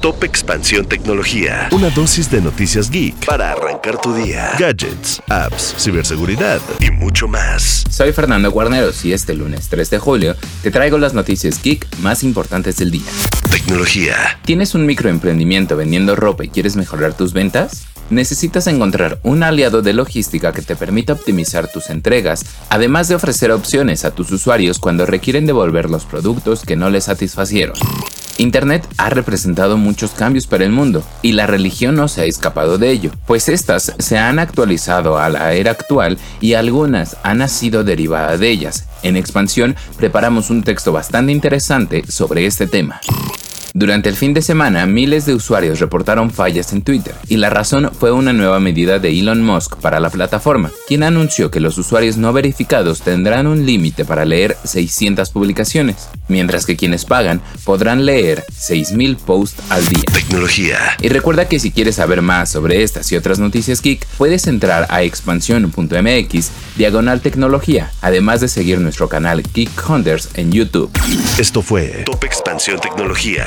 Top Expansión Tecnología. Una dosis de noticias geek para arrancar tu día. Gadgets, apps, ciberseguridad y mucho más. Soy Fernando Guarneros y este lunes 3 de julio te traigo las noticias geek más importantes del día. Tecnología. ¿Tienes un microemprendimiento vendiendo ropa y quieres mejorar tus ventas? Necesitas encontrar un aliado de logística que te permita optimizar tus entregas, además de ofrecer opciones a tus usuarios cuando requieren devolver los productos que no les satisfacieron. Internet ha representado muchos cambios para el mundo y la religión no se ha escapado de ello, pues estas se han actualizado a la era actual y algunas han nacido derivadas de ellas. En expansión preparamos un texto bastante interesante sobre este tema. Durante el fin de semana, miles de usuarios reportaron fallas en Twitter, y la razón fue una nueva medida de Elon Musk para la plataforma, quien anunció que los usuarios no verificados tendrán un límite para leer 600 publicaciones, mientras que quienes pagan podrán leer 6.000 posts al día. Tecnología. Y recuerda que si quieres saber más sobre estas y otras noticias geek, puedes entrar a expansión.mx diagonal tecnología, además de seguir nuestro canal Geek Hunters en YouTube. Esto fue Top Expansión Tecnología.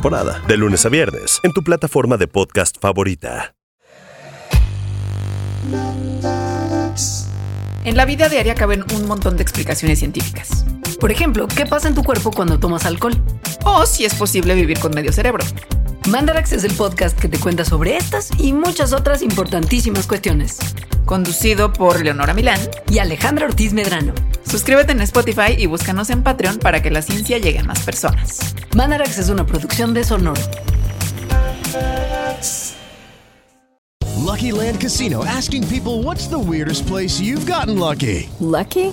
de lunes a viernes, en tu plataforma de podcast favorita. En la vida diaria caben un montón de explicaciones científicas. Por ejemplo, ¿qué pasa en tu cuerpo cuando tomas alcohol? O si es posible vivir con medio cerebro. Mandarax es el podcast que te cuenta sobre estas y muchas otras importantísimas cuestiones. Conducido por Leonora Milán y Alejandra Ortiz Medrano. Suscríbete en Spotify y búscanos en Patreon para que la ciencia llegue a más personas. Mandarax es una producción de Sonoro. Lucky Land Casino asking people what's the weirdest place you've gotten lucky? Lucky?